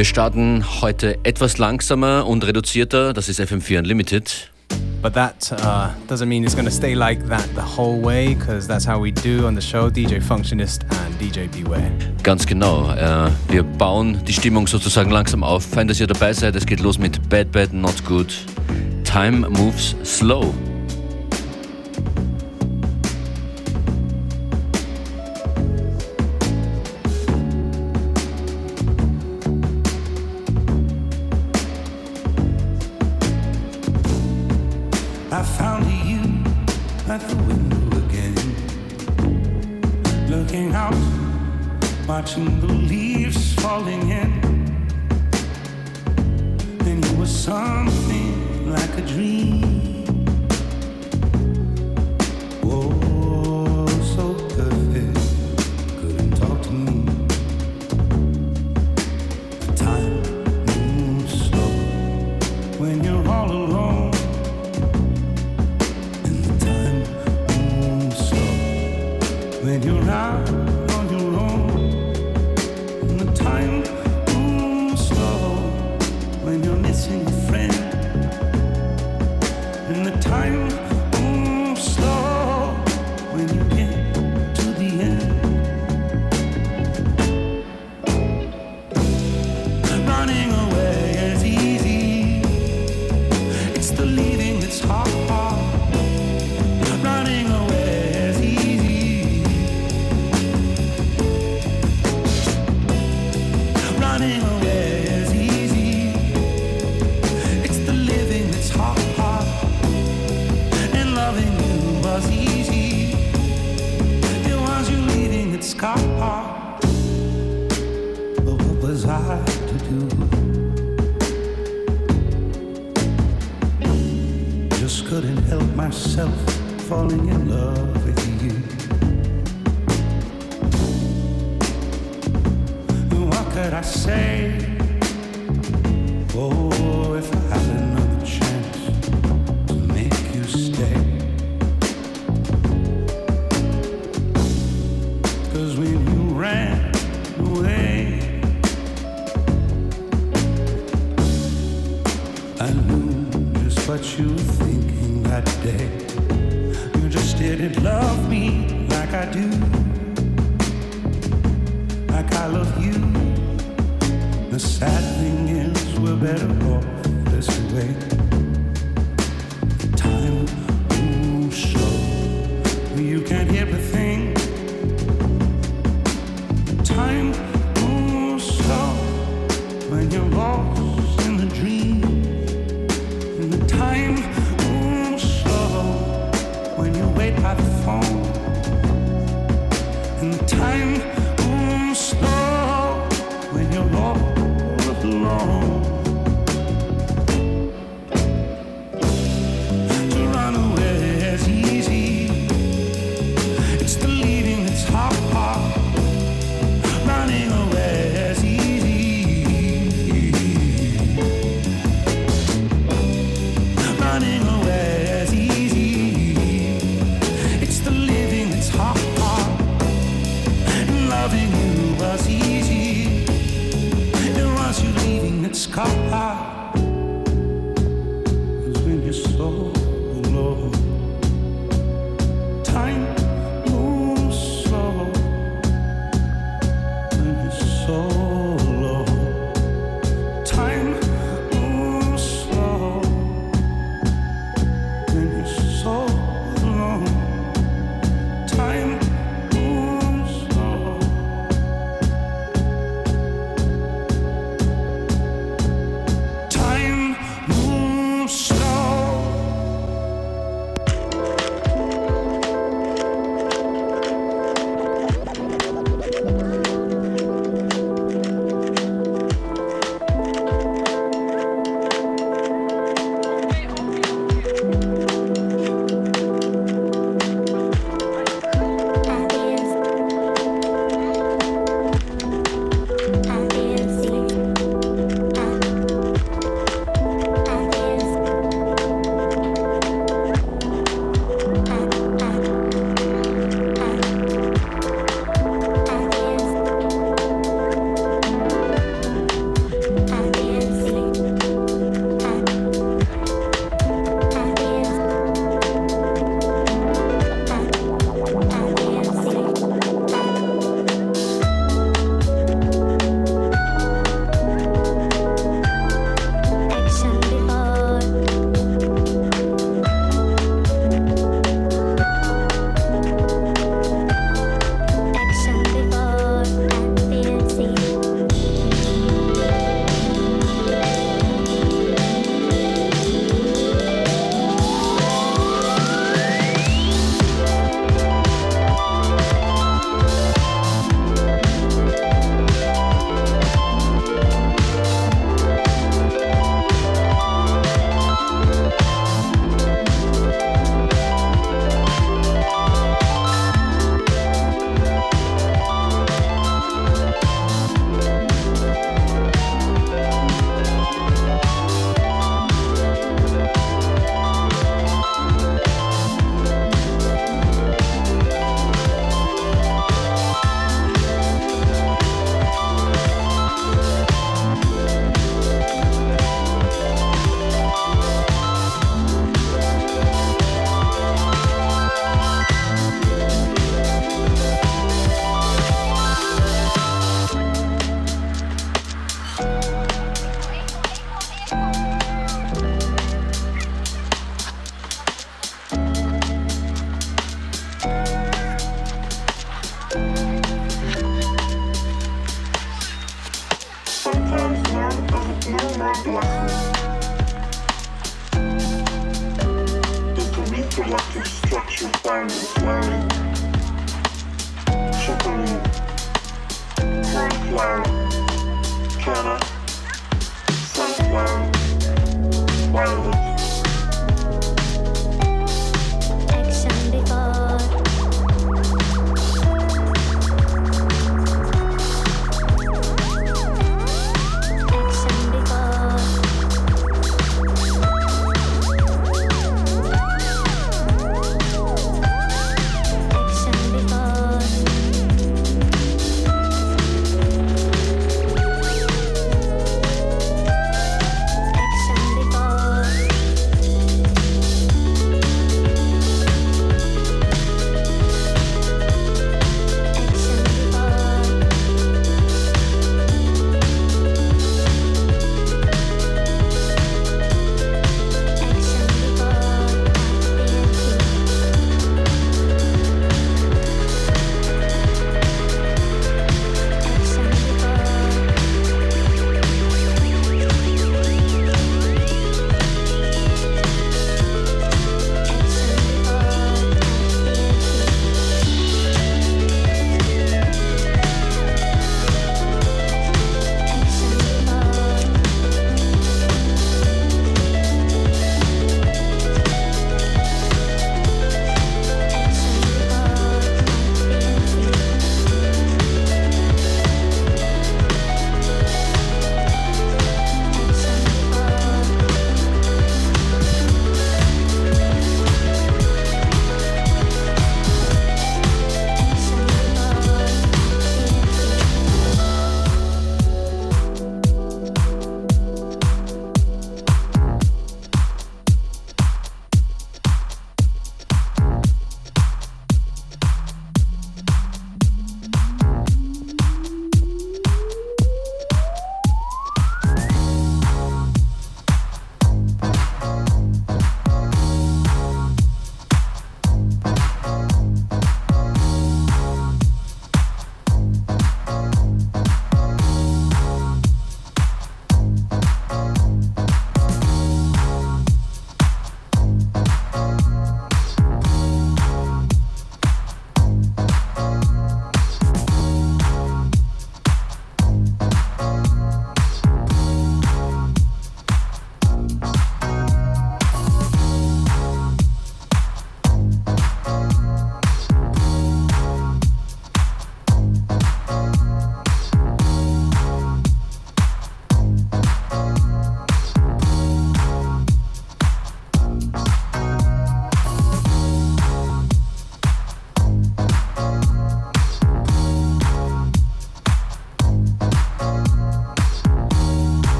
Wir starten heute etwas langsamer und reduzierter. Das ist FM4 Unlimited. But that uh, doesn't mean it's going to stay like that the whole way, because that's how we do on the show, DJ Functionist and DJ Beware. Ganz genau. Äh, wir bauen die Stimmung sozusagen langsam auf. Fein, dass ihr dabei seid. Es geht los mit Bad Bad Not Good. Time moves slow. time.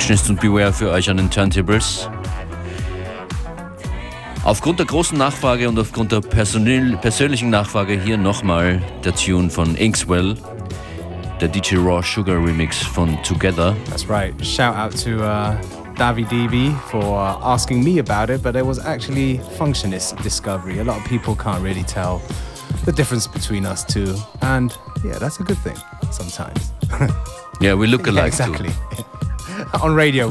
Functionist und Beware für euch an den Turntables. Aufgrund der großen Nachfrage und aufgrund der persönlichen Nachfrage hier nochmal der Tune von Inkswel, der DJ Raw Sugar Remix von Together. That's right. Shout out to uh, Davi DB for asking me about it, but it was actually Functionist discovery. A lot of people can't really tell the difference between us two, and yeah, that's a good thing sometimes. yeah, we look alike. Yeah, exactly. On radio,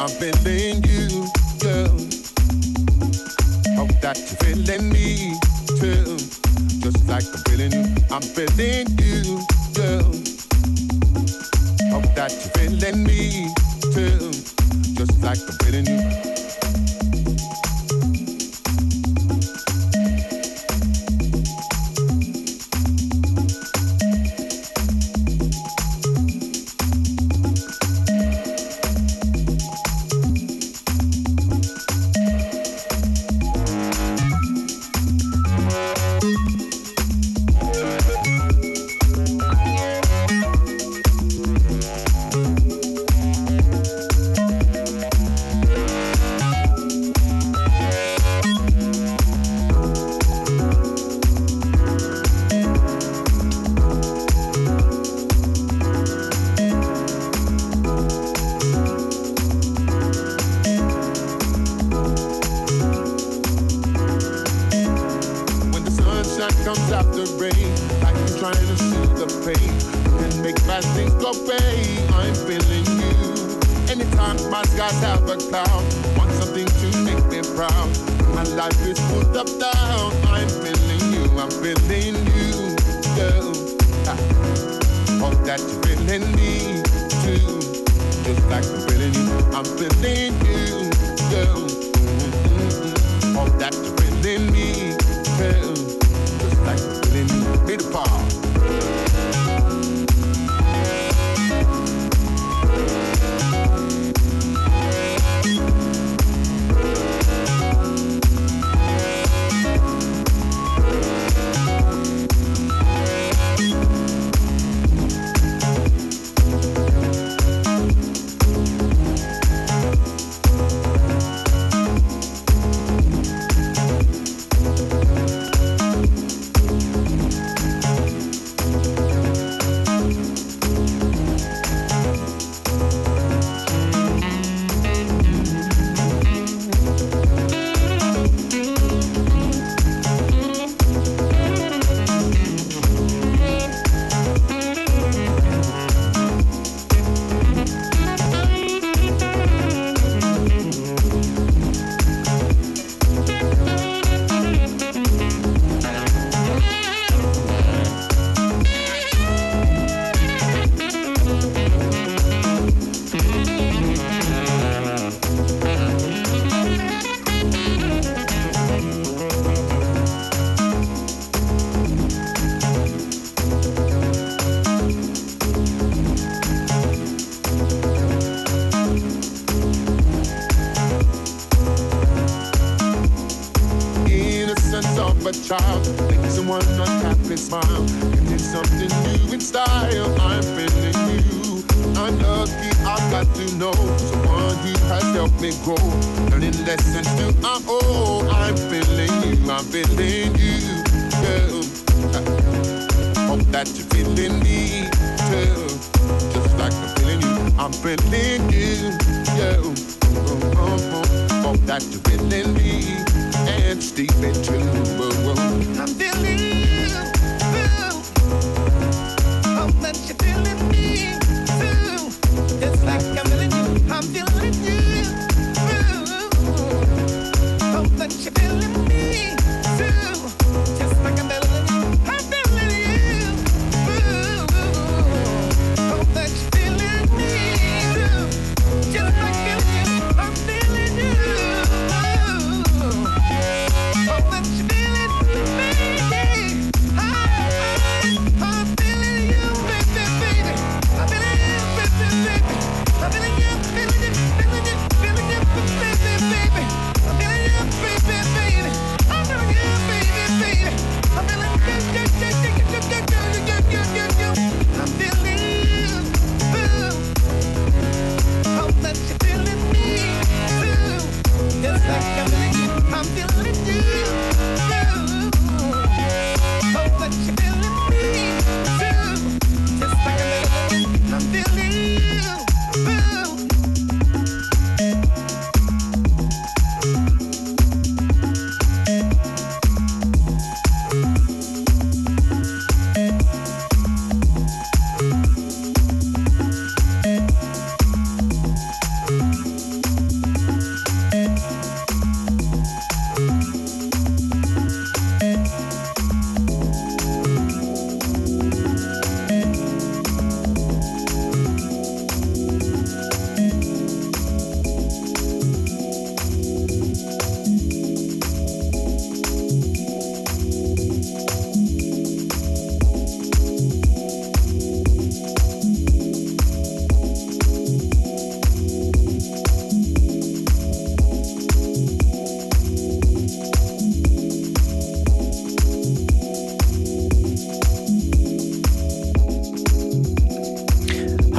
I'm feeling you, girl. Hope that you're feeling me too, just like I'm feeling you. I'm feeling. stop the rain. Like I'm trying to soothe the pain and make my things go away. I'm feeling you. Anytime my skies have a cloud, want something to make me proud. My life is full up down. I'm feeling you. I'm feeling you, girl. I hope that you're feeling me too. Just like I'm feeling you, I'm feeling you, girl. Mm-hmm. mm-hmm. Hope that you're feeling me, girl. Peter Paul.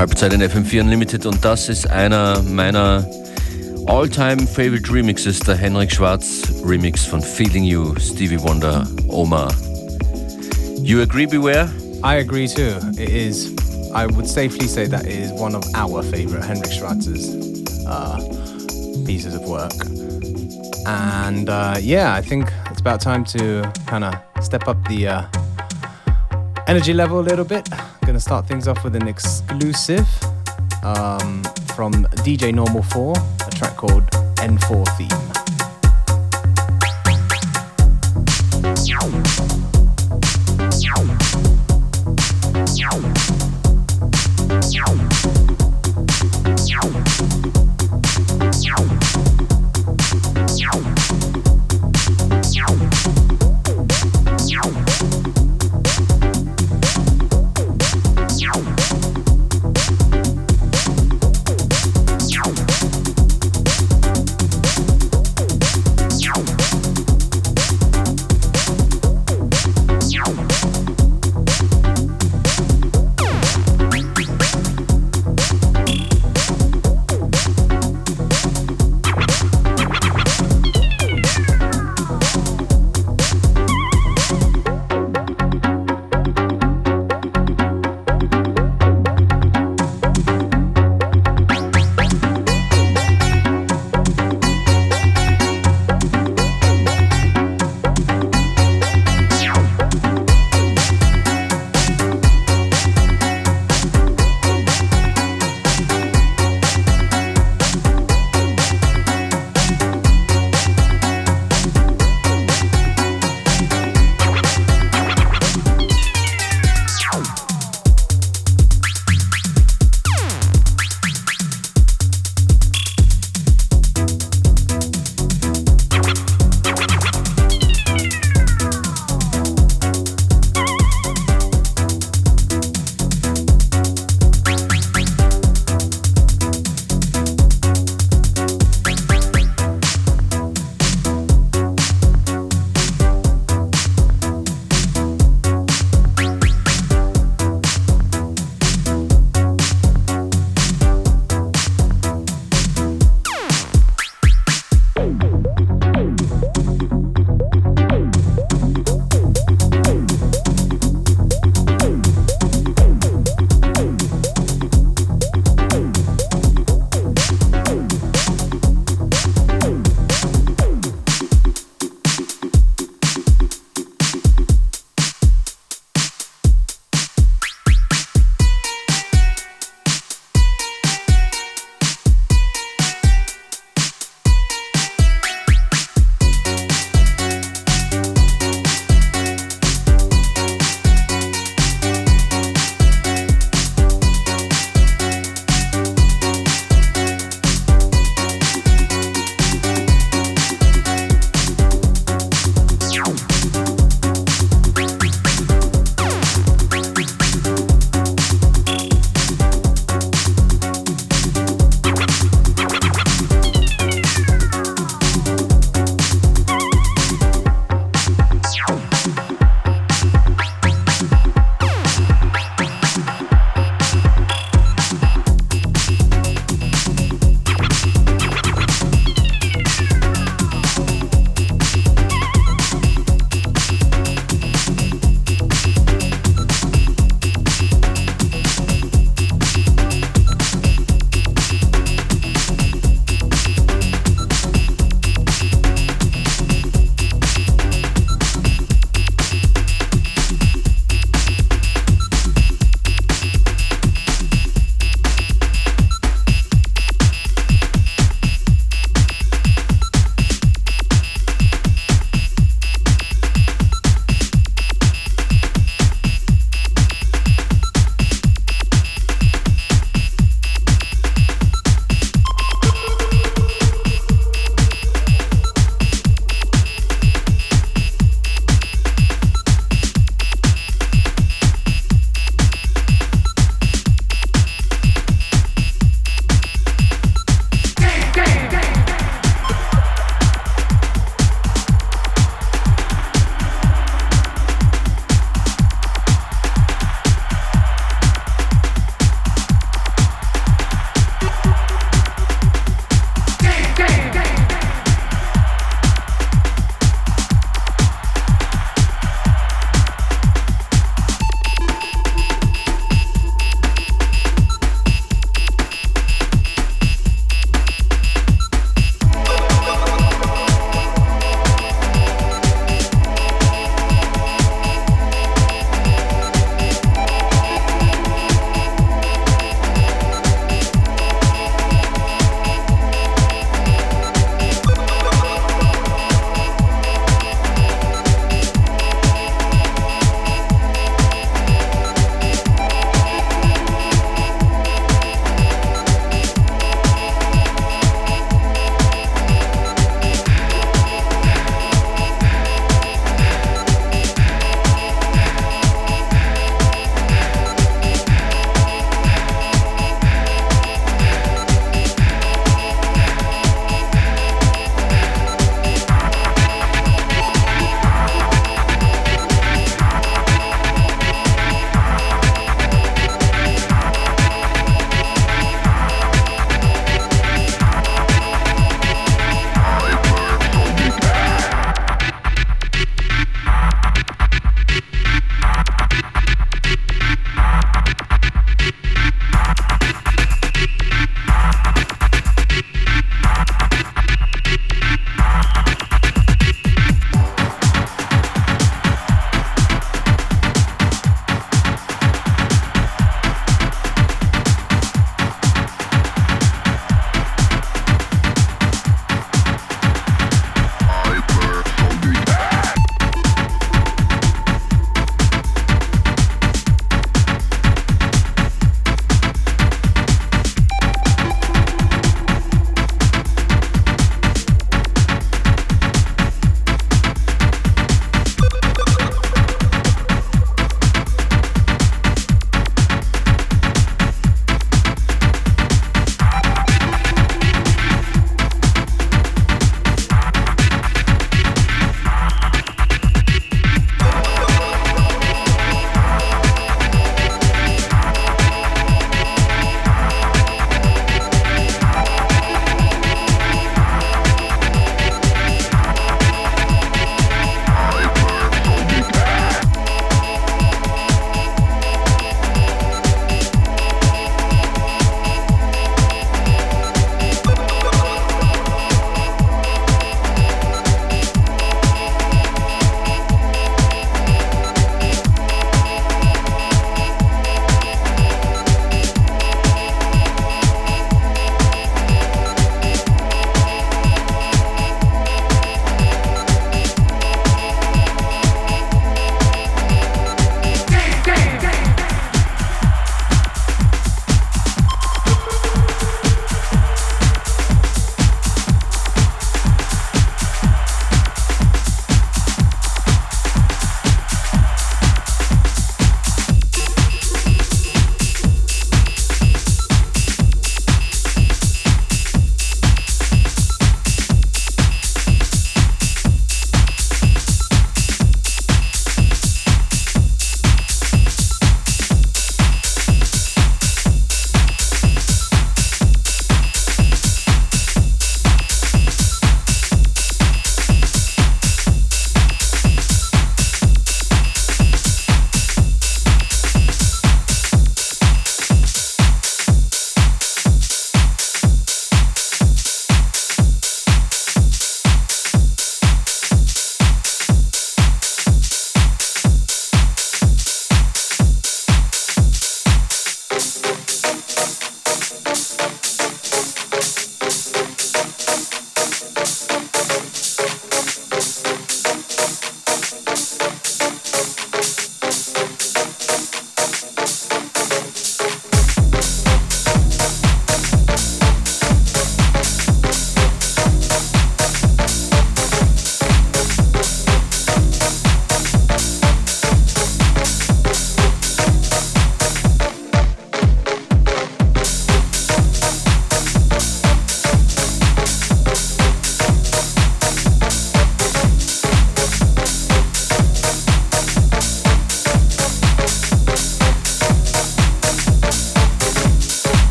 Halbzeit in FM4 Unlimited und das ist einer meiner All-Time Favorite Remixes, der Henrik Schwarz Remix von Feeling You, Stevie Wonder, Omar. You agree, Beware? I agree too. It is, I would safely say that it is one of our favorite Henrik Schwarz's uh, pieces of work. And uh, yeah, I think it's about time to kind of step up the uh, energy level a little bit to start things off with an exclusive um, from DJ Normal 4, a track called N4 Theme.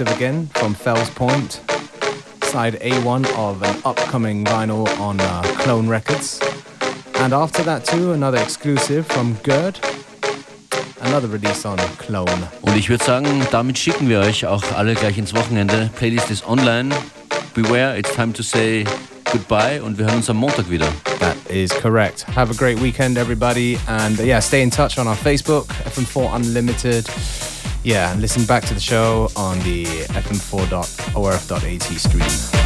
Exclusive again from Fells Point, side A1 of an upcoming vinyl on uh, Clone Records. And after that too, another exclusive from Gerd, another release on Clone. Und ich würde sagen, damit schicken wir euch auch alle gleich ins Wochenende. Playlist ist online. Beware, it's time to say goodbye und wir hören uns am Montag wieder. That is correct. Have a great weekend, everybody. And yeah, stay in touch on our Facebook, FM4 Unlimited. Yeah, and listen back to the show on the fm4.orf.at stream.